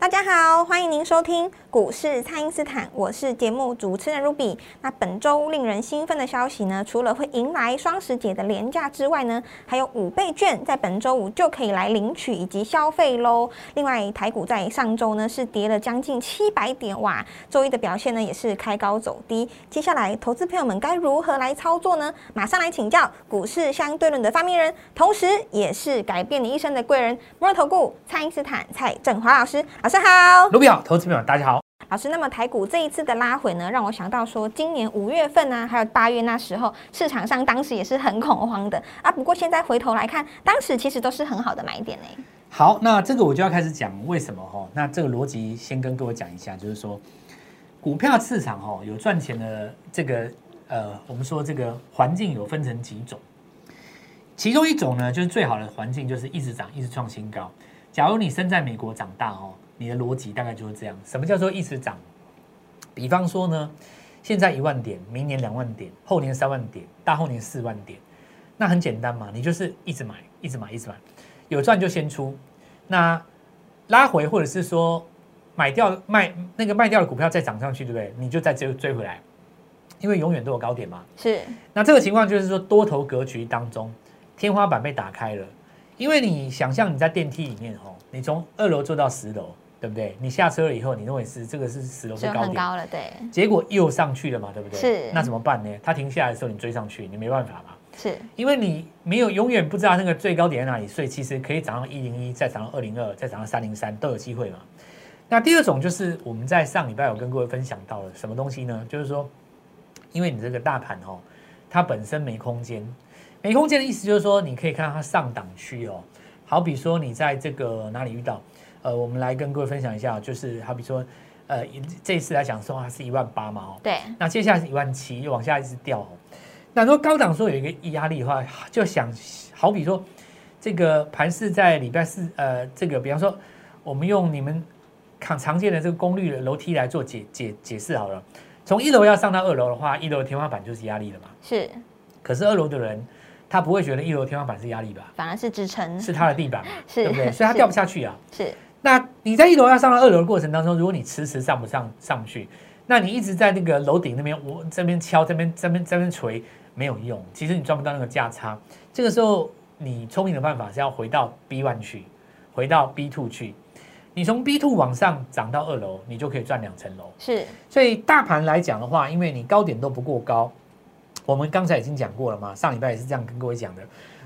大家好，欢迎您收听股市蔡因斯坦，我是节目主持人 Ruby。那本周令人兴奋的消息呢，除了会迎来双十节的廉价之外呢，还有五倍券在本周五就可以来领取以及消费喽。另外，台股在上周呢是跌了将近七百点，哇，周一的表现呢也是开高走低。接下来，投资朋友们该如何来操作呢？马上来请教股市相对论的发明人，同时也是改变你一生的贵人——摩尔投顾蔡因斯坦蔡振华老师。老师好，卢比好，投资朋友大家好。老师，那么台股这一次的拉回呢，让我想到说，今年五月份呢，还有八月那时候，市场上当时也是很恐慌的啊。不过现在回头来看，当时其实都是很好的买点呢。好，那这个我就要开始讲为什么哈。那这个逻辑先跟各位讲一下，就是说，股票市场哈有赚钱的这个呃，我们说这个环境有分成几种，其中一种呢，就是最好的环境就是一直涨，一直创新高。假如你生在美国长大哦，你的逻辑大概就是这样。什么叫做一直涨？比方说呢，现在一万点，明年两万点，后年三万点，大后年四万点，那很简单嘛，你就是一直买，一直买，一直买，有赚就先出。那拉回或者是说买掉卖那个卖掉的股票再涨上去，对不对？你就再追追回来，因为永远都有高点嘛。是。那这个情况就是说多头格局当中，天花板被打开了。因为你想象你在电梯里面哦，你从二楼坐到十楼，对不对？你下车了以后，你认为是这个是十楼是高点，很高了，对。结果又上去了嘛，对不对？是。那怎么办呢？它停下来的时候，你追上去，你没办法嘛。是。因为你没有永远不知道那个最高点在哪里，所以其实可以涨到一零一，再涨到二零二，再涨到三零三都有机会嘛。那第二种就是我们在上礼拜有跟各位分享到了什么东西呢？就是说，因为你这个大盘哦，它本身没空间。没空间的意思就是说，你可以看到它上档区哦，好比说你在这个哪里遇到，呃，我们来跟各位分享一下，就是好比说，呃，这一次来讲说它是一万八嘛，哦，对，那接下来是一万七，又往下一直掉，那如果高档说有一个压力的话，就想好比说这个盘是在礼拜四，呃，这个比方说我们用你们常常见的这个功率的楼梯来做解解解释好了，从一楼要上到二楼的话，一楼的天花板就是压力了嘛，是，可是二楼的人。他不会觉得一楼天花板是压力吧？反而是支撑，是他的地板，是，对不对？所以他掉不下去啊。是。那你在一楼要上到二楼的过程当中，如果你迟迟上不上上去，那你一直在那个楼顶那边，我这边敲，这边这边这边锤，没有用。其实你赚不到那个价差。这个时候，你聪明的办法是要回到 B one 去，回到 B two 去。你从 B two 往上涨到二楼，你就可以赚两层楼。是。所以大盘来讲的话，因为你高点都不过高。我们刚才已经讲过了嘛，上礼拜也是这样跟各位讲的。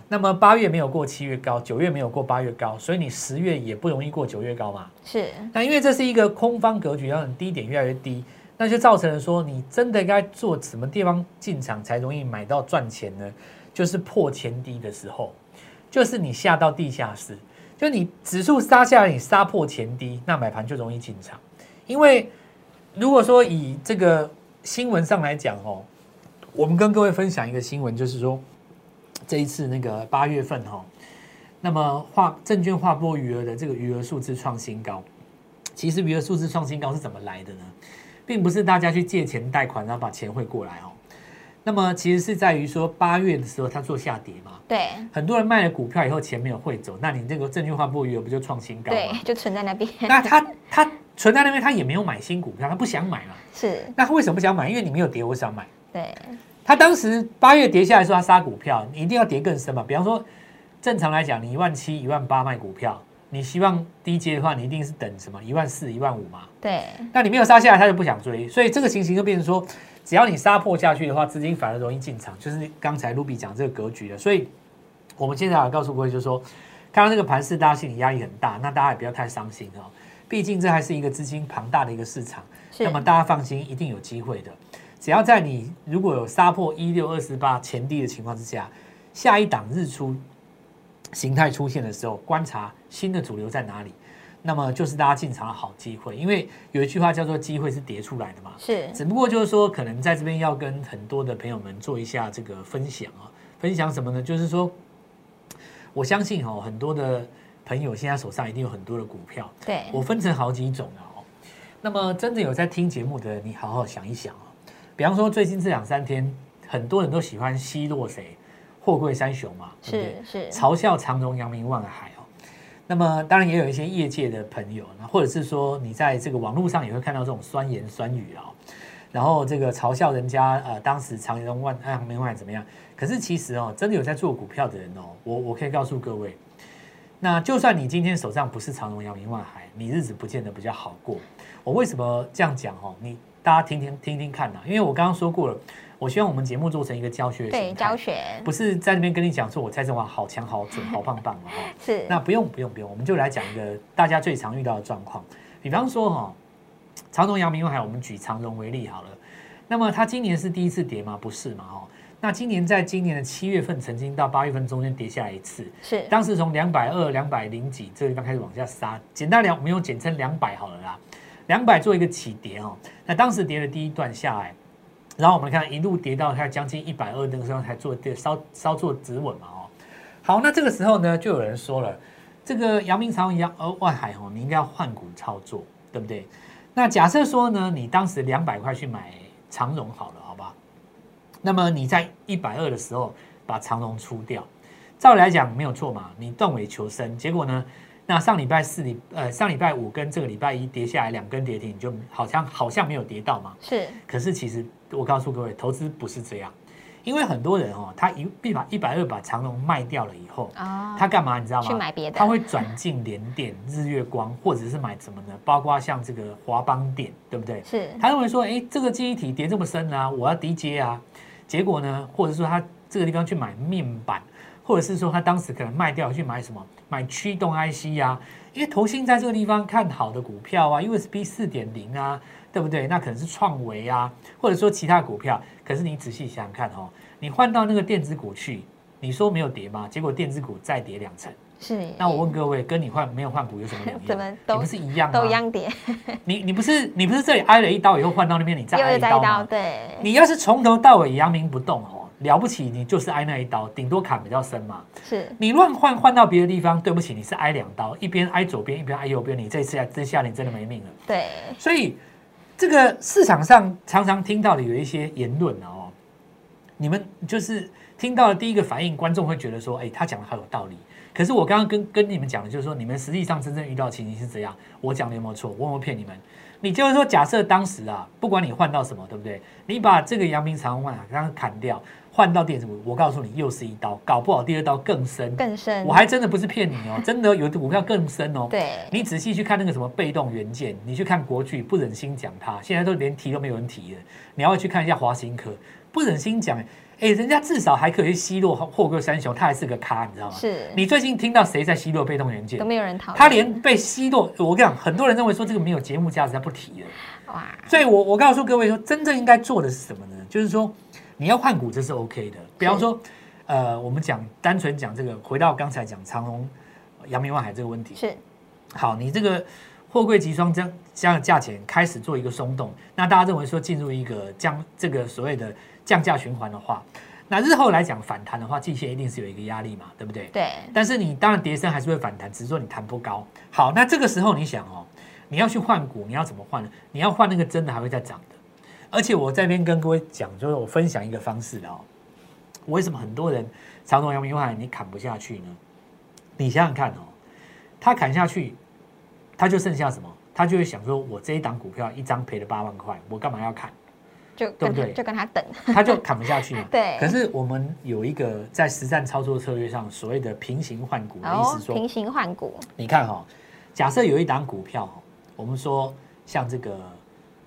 那么八月没有过七月高，九月没有过八月高，所以你十月也不容易过九月高嘛。是。那因为这是一个空方格局，让你低点越来越低，那就造成了说你真的该做什么地方进场才容易买到赚钱呢？就是破前低的时候，就是你下到地下室，就你指数杀下来，你杀破前低，那买盘就容易进场。因为如果说以这个新闻上来讲哦。我们跟各位分享一个新闻，就是说这一次那个八月份哈，那么划证券划拨余额的这个余额数字创新高。其实余额数字创新高是怎么来的呢？并不是大家去借钱贷款，然后把钱汇过来哦。那么其实是在于说八月的时候它做下跌嘛，对，很多人卖了股票以后钱没有汇走，那你这个证券划拨余额不就创新高对，就存在那边。那他他存在那边，他也没有买新股票，他不想买嘛。是。那他为什么不想买？因为你没有跌，我想买。对，他当时八月跌下来说他杀股票，你一定要跌更深嘛。比方说，正常来讲，你一万七、一万八卖股票，你希望低阶的话，你一定是等什么一万四、一万五嘛。对，那你没有杀下来，他就不想追，所以这个情形就变成说，只要你杀破下去的话，资金反而容易进场，就是刚才卢比讲这个格局的。所以我们接下来告诉各位，就是说，看到这个盘势，大家心理压力很大，那大家也不要太伤心哦。毕竟这还是一个资金庞大的一个市场，那么大家放心，一定有机会的。只要在你如果有杀破一六二四八前低的情况之下，下一档日出形态出现的时候，观察新的主流在哪里。那么就是大家进场的好机会，因为有一句话叫做“机会是叠出来的”嘛。是只不过就是说，可能在这边要跟很多的朋友们做一下这个分享啊，分享什么呢？就是说，我相信哦，很多的朋友现在手上一定有很多的股票，对，我分成好几种啊哦。那么真的有在听节目的，你好好想一想啊。比方说，最近这两三天，很多人都喜欢奚落谁？货柜三雄嘛，对不对？是是嘲笑长荣、扬名、万海哦。那么当然也有一些业界的朋友，那或者是说你在这个网络上也会看到这种酸言酸语哦、然后这个嘲笑人家呃当时长荣万呃阳明万海怎么样？可是其实哦，真的有在做股票的人哦，我我可以告诉各位，那就算你今天手上不是长荣、阳明、万海，你日子不见得比较好过。我为什么这样讲哦？你大家听听听听看呐、因为我刚刚说过了，我希望我们节目做成一个教学的对教学不是在那边跟你讲说我蔡振华好强好准好棒棒嘛 哈。是那不用不用不用，我们就来讲一个大家最常遇到的状况，比方说哈、长荣、阳明、还有我们举长荣为例好了。那么它今年是第一次跌吗？不是嘛哈。那今年在今年的七月份曾经到八月份中间跌下来一次，是当时从两百二、两百零几这个地方开始往下杀，简单两我们用简称两百好了啦，两百做一个起跌哦。那当时跌的第一段下来，然后我们看一路跌到它将近一百二那个时候才做跌稍稍做止稳嘛哦。好，那这个时候呢，就有人说了，这个阳明长阳呃外海哦，你应该要换股操作，对不对？那假设说呢，你当时两百块去买长荣好了，好吧？那么你在一百二的时候把长荣出掉，照理来讲没有错嘛，你断尾求生。结果呢，那上礼拜四礼呃上礼拜五跟这个礼拜一跌下来两根跌停，你就好像好像没有跌到嘛。是可是其实我告诉各位，投资不是这样，因为很多人哦，他一必把一百二把长荣卖掉了以后，啊，他干嘛你知道吗？去买别的他会转进联电、日月光，或者是买什么呢？包括像这个华邦电，对不对？是他认为说，哎，这个记忆体跌这么深啊，我要低阶啊。结果呢，或者说他这个地方去买面板，或者是说他当时可能卖掉去买什么，买驱动 IC 啊，因为投信在这个地方看好的股票啊，USB 四点零啊，对不对？那可能是创维啊，或者说其他股票。可是你仔细想想看哦，你换到那个电子股去，你说没有跌吗？结果电子股再跌两成。是。那我问各位，跟你换没有换股有什么两样？怎么都你不是一样吗？都一样跌，你你不是你不是这里挨了一刀以后换到那边你再挨一刀，一刀吗？对，你要是从头到尾扬名不动哦，了不起你就是挨那一刀，顶多砍比较深嘛。是你乱换换到别的地方，对不起，你是挨两刀，一边挨左边，一边挨右边，你这次这下你真的没命了。对，所以这个市场上常常听到的有一些言论啊哦，你们就是听到的第一个反应，观众会觉得说，哎，他讲的好有道理。可是我刚刚跟跟你们讲的就是说，你们实际上真正遇到的情形是怎样？我讲的有没有错？我有没有骗你们？你就是说，假设当时啊，不管你换到什么，对不对？你把这个阳明长万刚刚砍掉，换到电子股，我告诉你，又是一刀，搞不好第二刀更深。更深，我还真的不是骗你哦，真的有的股票更深哦。对，你仔细去看那个什么被动元件，你去看国巨，不忍心讲它，现在都连提都没有人提了。你要去看一下华新科，不忍心讲，哎，人家至少还可以去奚落货柜三雄，他还是个咖，你知道吗？是你最近听到谁在奚落被动元件都？没有人讨论，他连被奚落，我跟你讲，很多人认为说这个没有节目价值，他不提了。哇，所以我我告诉各位说，真正应该做的是什么呢？就是说你要换股，这是 OK 的。比方说，呃，我们讲单纯讲这个，回到刚才讲长隆、阳明万海这个问题，是好，你这个货柜集装箱这样的价钱开始做一个松动，那大家认为说进入一个降这个所谓的降价循环的话，那日后来讲反弹的话，季线一定是有一个压力嘛，对不对？对，但是你当然跌升还是会反弹，只是说你弹不高。好，那这个时候你想哦，你要去换股，你要怎么换呢？你要换那个真的还会再涨的。而且我在这边跟各位讲，就是我分享一个方式的哦。为什么很多人长荣、阳明、万海你砍不下去呢？你想想看哦，他砍下去，他就剩下什么？他就会想说，我这一档股票一张赔了八万块，我干嘛要砍？就对不对就跟他等，他就砍不下去嘛。对可是我们有一个在实战操作策略上所谓的平行换股的意哦思，说，平行换股，你看哈、假设有一档股票，我们说像这个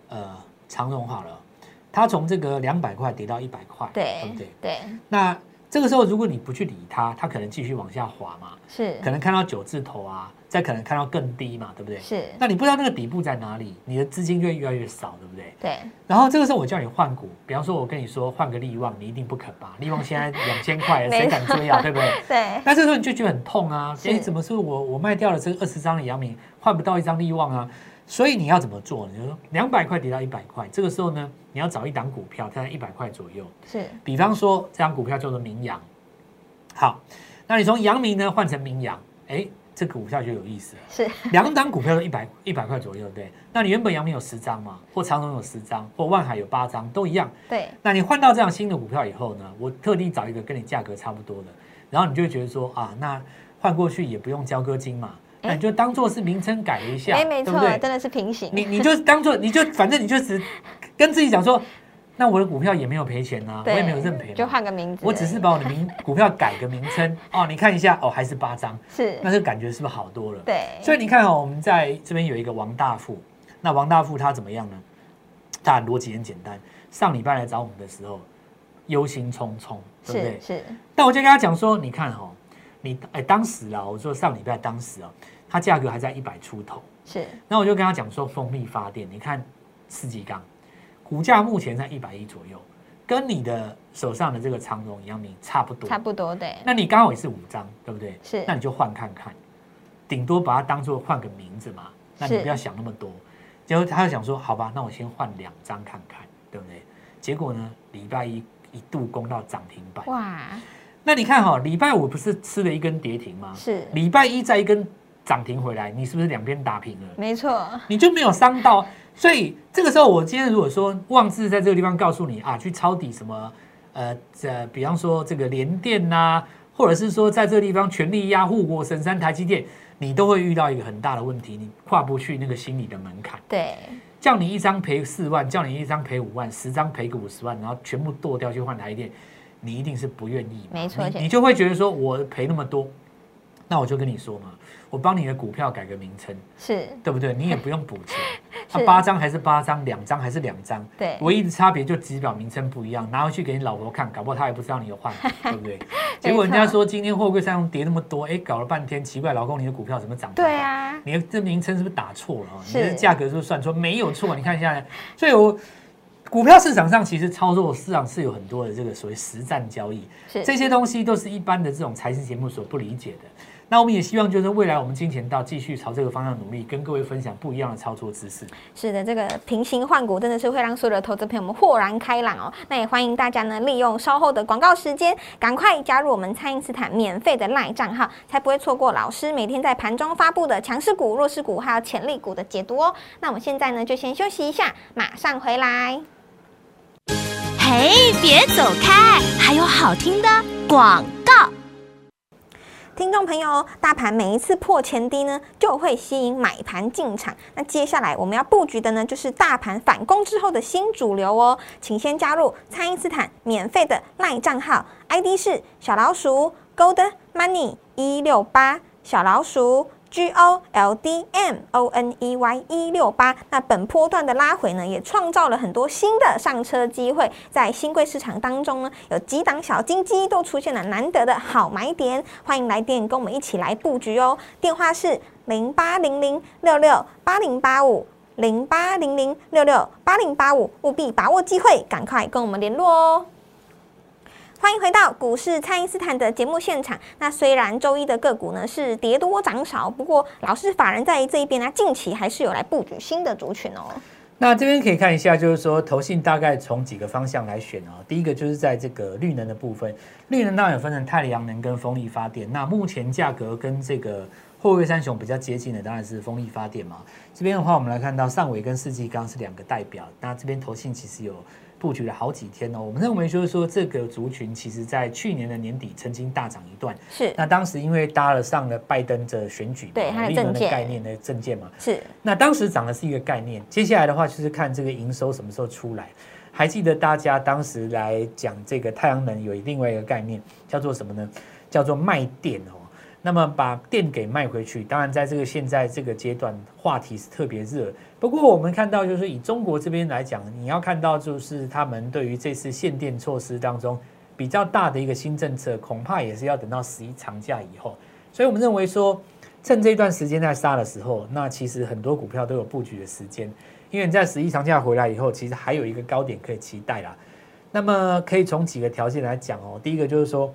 呃长荣好了，它从这个两百块跌到一百块，对对不对？对，那这个时候如果你不去理它，它可能继续往下滑嘛，是可能看到九字头啊，再可能看到更低嘛，对不对？是，那你不知道那个底部在哪里，你的资金就会越来越少，对不对？对，然后这个时候我叫你换股，比方说我跟你说换个利旺，你一定不肯吧？利旺现在两千块谁敢追啊？对不对？对，那这时候你就觉得很痛啊！是哎，怎么是我我卖掉了这个二十张的阳明，换不到一张利旺啊？所以你要怎么做？你就说两百块跌到一百块，这个时候呢，你要找一档股票，它在一百块左右。是比方说这张股票叫做明阳，好，那你从阳明呢换成明阳，哎，这股票就有意思了。是，两档股票都一百一百块左右，对？那你原本阳明有十张嘛，或长荣有十张，或万海有八张，都一样。对，那你换到这样新的股票以后呢，我特地找一个跟你价格差不多的，然后你就会觉得说啊，那换过去也不用交割金嘛，那你就当做是名称改一下，哎，没错，对不对？真的是平行，你你就当做你就反正你就只跟自己讲说，那我的股票也没有赔钱啊、我也没有认赔，就换个名字，我只是把我的名股票改个名称哦，你看一下哦，还是八张，是那，这个感觉是不是好多了？对，所以你看哦，我们在这边有一个王大富，那王大富他怎么样呢？他逻辑很简单，上礼拜来找我们的时候，忧心忡忡，对不对是？是，但我就跟他讲说，你看哦，你哎当时啊，我说上礼拜当时啊，它价格还在一百出头，是，那我就跟他讲说，蜂蜜发电，你看四季钢，股价目前在一百一左右，跟你的手上的这个长荣、阳明差不多，差不多，对，那你刚好也是五张，对不对？是那你就换看看，顶多把它当做换个名字嘛。那你不要想那么多。结果他就想说，好吧，那我先换两张看看，对不对？结果呢，礼拜一一度攻到涨停板。哇，那你看哈、礼拜五不是吃了一根跌停吗？是，礼拜一再一根涨停回来，你是不是两边打平了？没错，你就没有伤到。所以这个时候，我今天如果说妄自在这个地方告诉你啊，去抄底什么，呃，这比方说这个联电呐、或者是说在这个地方全力压护国神山台积电，你都会遇到一个很大的问题，你跨不去那个心理的门槛。对，叫你一张赔四万，叫你一张赔五万，十张赔个五十万，然后全部剁掉去换台电，你一定是不愿意。没错你你就会觉得说我赔那么多，那我就跟你说嘛，我帮你的股票改个名称，是，对不对？你也不用补钱，它八张还是八张，两张还是两张，对，唯一的差别就只表名称不一样，拿回去给你老婆看，搞不好她也不知道你有换，对不对？结果人家说今天货柜上跌那么多，哎，搞了半天，奇怪，老公你的股票怎么涨？对，啊，你的这名称是不是打错了？哦你的价格是不是算错？没有错，你看一下，所以我股票市场上其实操作市场是有很多的这个所谓实战交易，是，这些东西都是一般的这种财经节目所不理解的。那我们也希望就是未来我们金钱道继续朝这个方向努力，跟各位分享不一样的操作知识。是的，这个平行换股真的是会让所有的投资朋友们豁然开朗哦。那也欢迎大家呢利用稍后的广告时间，赶快加入我们蔡因斯坦免费的赖账号，才不会错过老师每天在盘中发布的强势股、弱势股还有潜力股的解读哦。那我们现在呢就先休息一下，马上回来。嘿，别走开，还有好听的广告。听众朋友，大盘每一次破前低呢，就会吸引买盘进场。那接下来我们要布局的呢，就是大盘反攻之后的新主流哦。请先加入蔡因斯坦免费的赖账号，ID 是小老鼠 Gold Money 一六八，小老鼠 G O L D M O N E Y 一六八。那本波段的拉回呢，也创造了很多新的上车机会。在新贵市场当中呢，有几档小金鸡都出现了难得的好买点，欢迎来电跟我们一起来布局哦。电话是零八零零六六八零八五。零八零零六六八零八五，务必把握机会，赶快跟我们联络哦。欢迎回到股市，蔡因斯坦的节目现场。那虽然周一的个股呢是跌多涨少，不过老师法人在这一边呢，近期还是有来布局新的族群哦。那这边可以看一下，就是说投信大概从几个方向来选哦。第一个就是在这个绿能的部分，绿能当然有分成太阳能跟风力发电。那目前价格跟这个货柜三雄比较接近的，当然是风力发电嘛。这边的话，我们来看到上尾跟世纪钢是两个代表。那这边投信其实有布局了好几天哦。我们认为就是说，这个族群其实在去年的年底曾经大涨一段。是那当时因为搭了上了拜登的选举，对他的绿能的政见概念的证件嘛，是，那当时涨的是一个概念，接下来的话就是看这个营收什么时候出来。还记得大家当时来讲这个太阳能有另外一个概念，叫做什么呢？叫做卖电哦。那么把电给卖回去，当然在这个现在这个阶段，话题是特别热。不过我们看到，就是以中国这边来讲，你要看到就是他们对于这次限电措施当中，比较大的一个新政策，恐怕也是要等到十一长假以后。所以我们认为说，趁这段时间在杀的时候，那其实很多股票都有布局的时间，因为你在十一长假回来以后，其实还有一个高点可以期待啦。那么可以从几个条件来讲哦，第一个就是说，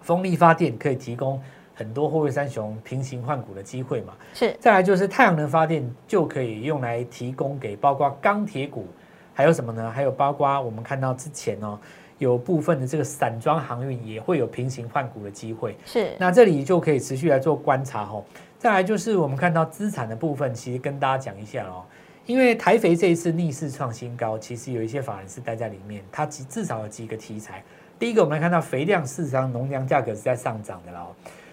风力发电可以提供很多货柜三雄平行换股的机会嘛。是再来就是太阳能发电就可以用来提供给包括钢铁股，还有什么呢？还有包括我们看到之前哦，有部分的这个散装航运也会有平行换股的机会。是那这里就可以持续来做观察哦。再来就是我们看到资产的部分，其实跟大家讲一下哦，因为台肥这一次逆势创新高，其实有一些法人是待在里面，它几至少有几个题材。第一个，我们来看到肥料市场农粮价格是在上涨的啦、哦。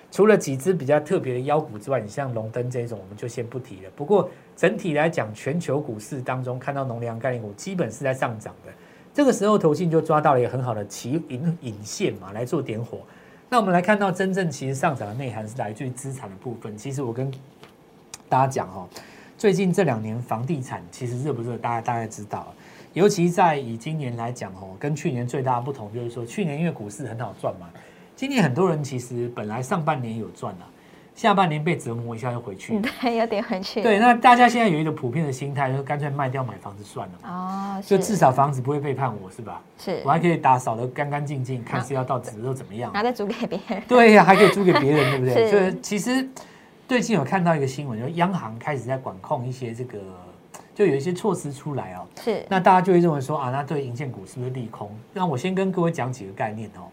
除了几只比较特别的妖股之外，你像龙灯这种，我们就先不提了。不过整体来讲，全球股市当中看到农粮概念股基本是在上涨的。这个时候，投信就抓到了一个很好的起引引线嘛，来做点火。那我们来看到真正其实上涨的内涵是来自于资产的部分。其实我跟大家讲哦，最近这两年房地产其实热不热，大家大概知道。尤其在以今年来讲哦，跟去年最大的不同就是说，去年因为股市很好赚嘛，今年很多人其实本来上半年有赚了，下半年被折磨一下又回去。对，有点回去。对，那大家现在有一个普遍的心态，就是干脆卖掉买房子算了嘛，哦，就至少房子不会背叛我，是吧？是我还可以打扫得干干净净，看是要到值又怎么样？然后再租给别人。对呀、还可以租给别人，对不对？是所以其实最近有看到一个新闻，就是央行开始在管控一些这个，就有一些措施出来哦。是那大家就会认为说啊，那对银建股是不是利空？那我先跟各位讲几个概念哦。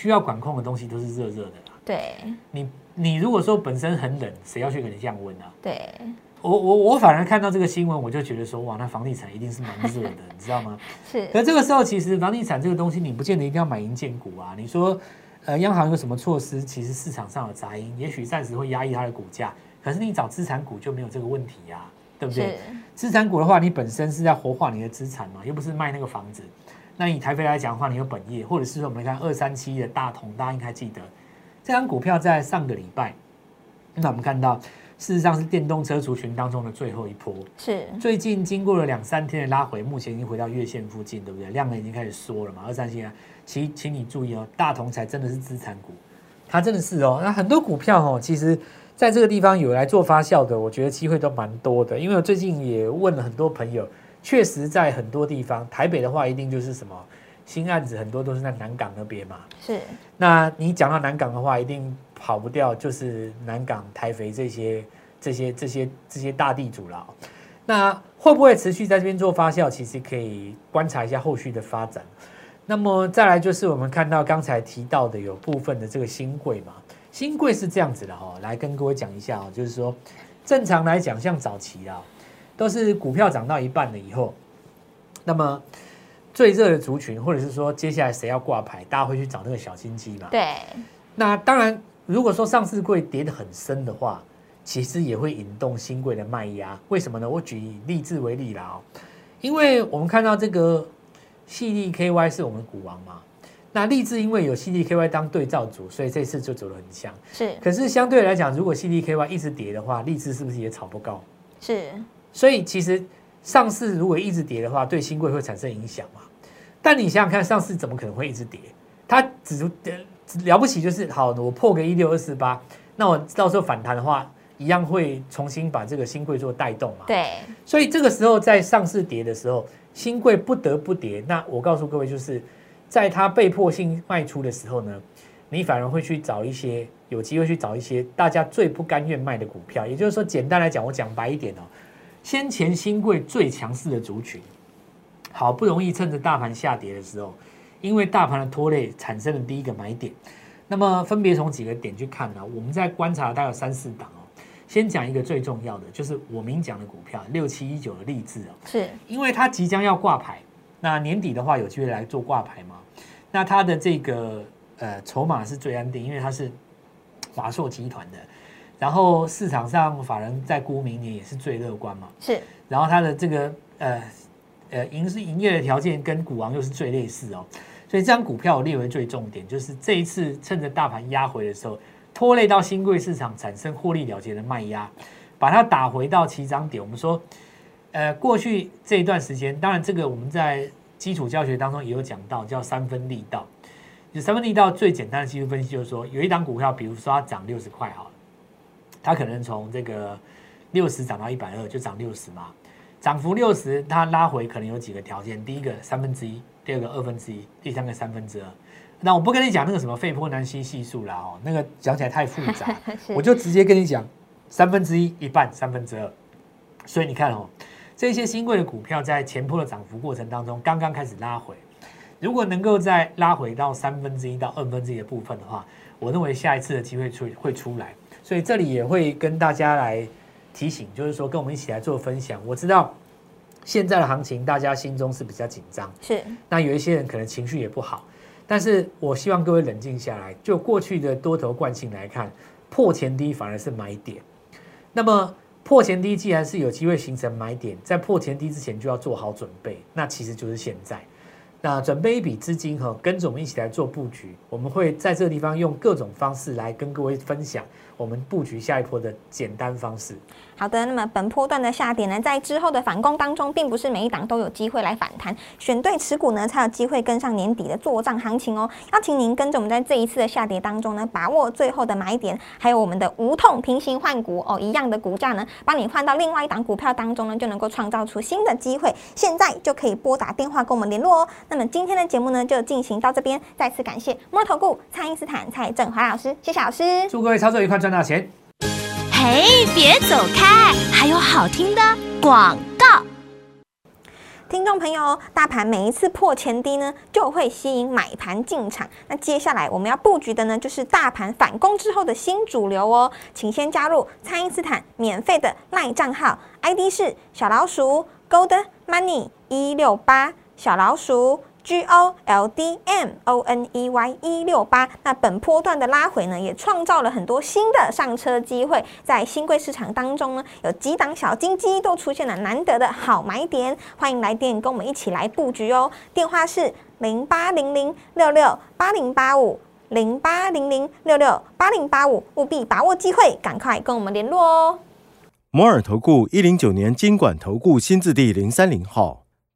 需要管控的东西都是热热的啦。对你你如果说本身很冷，谁要去给你降温啊？对我我我反而看到这个新闻，我就觉得说哇，那房地产一定是蛮热的，你知道吗？是可这个时候，其实房地产这个东西，你不见得一定要买银建股啊。你说，呃，央行有什么措施？其实市场上有杂音，也许暂时会压抑它的股价。可是你找资产股就没有这个问题呀、对不对？资产股的话，你本身是在活化你的资产嘛，又不是卖那个房子。那以台北来讲的话，你有本业，或者是说我们来看二三七的大同，大家应该记得，这张股票在上个礼拜，那我们看到，事实上是电动车族群当中的最后一波。是最近经过了两三天的拉回，目前已经回到月线附近，对不对？量能已经开始缩了嘛。二三七啊，请请你注意哦，大同才真的是资产股，它真的是哦。那很多股票哦，其实在这个地方有来做发酵的，我觉得机会都蛮多的。因为我最近也问了很多朋友，确实在很多地方，台北的话一定就是什么新案子，很多都是在南港那边嘛。是那你讲到南港的话，一定跑不掉，就是南港、台肥这些、这些、这些、这些大地主了哦。那会不会持续在这边做发酵？其实可以观察一下后续的发展。那么再来就是我们看到刚才提到的有部分的这个新贵嘛，新贵是这样子的哈、来跟各位讲一下哦，就是说正常来讲，像早期啊，都是股票涨到一半了以后，那么最热的族群，或者是说接下来谁要挂牌，大家会去找那个小金鸡嘛。对那当然，如果说上市柜跌得很深的话，其实也会引动新贵的卖压。为什么呢？我举以励志为例啦哦，因为我们看到这个细粒 KY 是我们股王嘛，那励志因为有 CDKY 当对照组，所以这次就走得很强。是可是相对来讲，如果 CDKY 一直跌的话，励志是不是也炒不高？是所以其实上市如果一直跌的话，对新贵会产生影响嘛。但你想想看，上市怎么可能会一直跌？它只了不起就是好，我破个一六二四八，那我到时候反弹的话，一样会重新把这个新贵做带动嘛。对所以这个时候在上市跌的时候，新贵不得不跌。那我告诉各位，就是在它被迫性卖出的时候呢，你反而会去找一些有机会去找一些大家最不甘愿卖的股票。也就是说，简单来讲，我讲白一点哦，先前新贵最强势的族群，好不容易趁着大盘下跌的时候，因为大盘的拖累产生了第一个买点。那么分别从几个点去看呢？我们在观察大概有三四档哦。先讲一个最重要的，就是我明讲的股票六七一九的励志哦，是因为它即将要挂牌，那年底的话有机会来做挂牌嘛？那它的这个呃筹码是最安定，因为它是华硕集团的，然后市场上法人在估明年也是最乐观嘛，是然后它的这个呃呃营是营业的条件跟股王又是最类似哦，所以这张股票我列为最重点，就是这一次趁着大盘压回的时候，拖累到新贵市场产生获利了结的卖压，把它打回到起涨点。我们说，呃，过去这一段时间，当然这个我们在基础教学当中也有讲到，叫三分力道。就三分力道最简单的技术分析，就是说有一档股票，比如说它涨六十块好了，它可能从这个六十涨到一百二，就涨六十嘛。涨幅六十，它拉回可能有几个条件：第一个三分之一，第二个二分之一，第三个三分之二。那我不跟你讲那个什么费波南西系数啦，哦，那个讲起来太复杂，我就直接跟你讲三分之一、一半、三分之二。所以你看哦，这些新贵的股票在前坡的涨幅过程当中，刚刚开始拉回，如果能够再拉回到三分之一到二分之一的部分的话，我认为下一次的机会出会出来。所以这里也会跟大家来提醒，就是说跟我们一起来做分享。我知道现在的行情，大家心中是比较紧张，是那有一些人可能情绪也不好。但是我希望各位冷静下来，就过去的多头惯性来看，破前低反而是买点。那么破前低既然是有机会形成买点，在破前低之前就要做好准备，那其实就是现在。那准备一笔资金哈，跟着我们一起来做布局。我们会在这个地方用各种方式来跟各位分享我们布局下一波的简单方式。好的，那么本波段的下跌呢，在之后的反攻当中，并不是每一档都有机会来反弹，选对持股呢，才有机会跟上年底的做账行情哦。邀请您跟着我们在这一次的下跌当中呢，把握最后的买点，还有我们的无痛平行换股哦，一样的股价呢，帮你换到另外一档股票当中呢，就能够创造出新的机会。现在就可以拨打电话跟我们联络哦。那么今天的节目呢，就进行到这边，再次感谢摩头顾蔡英斯坦蔡振华老师，谢谢老师。祝各位操作愉快，赚大钱！嘿，别走开，还有好听的广告。听众朋友，大盘每一次破前低呢，就会吸引买盘进场。那接下来我们要布局的呢，就是大盘反攻之后的新主流哦。请先加入蔡因斯坦免费的赖账号，ID 是小老鼠 Gold Money 一六八，小老鼠。G O L D M O N E Y 一六八，那本波段的拉回呢，也创造了很多新的上车机会。在新贵市场当中呢，有几档小金鸡都出现了难得的好买点，欢迎来电跟我们一起来布局哦。电话是零八零零六六八零八五零八零零六六八零八五，务必把握机会，赶快跟我们联络哦。摩尔投顾一零九年经管投顾新字第零三零号。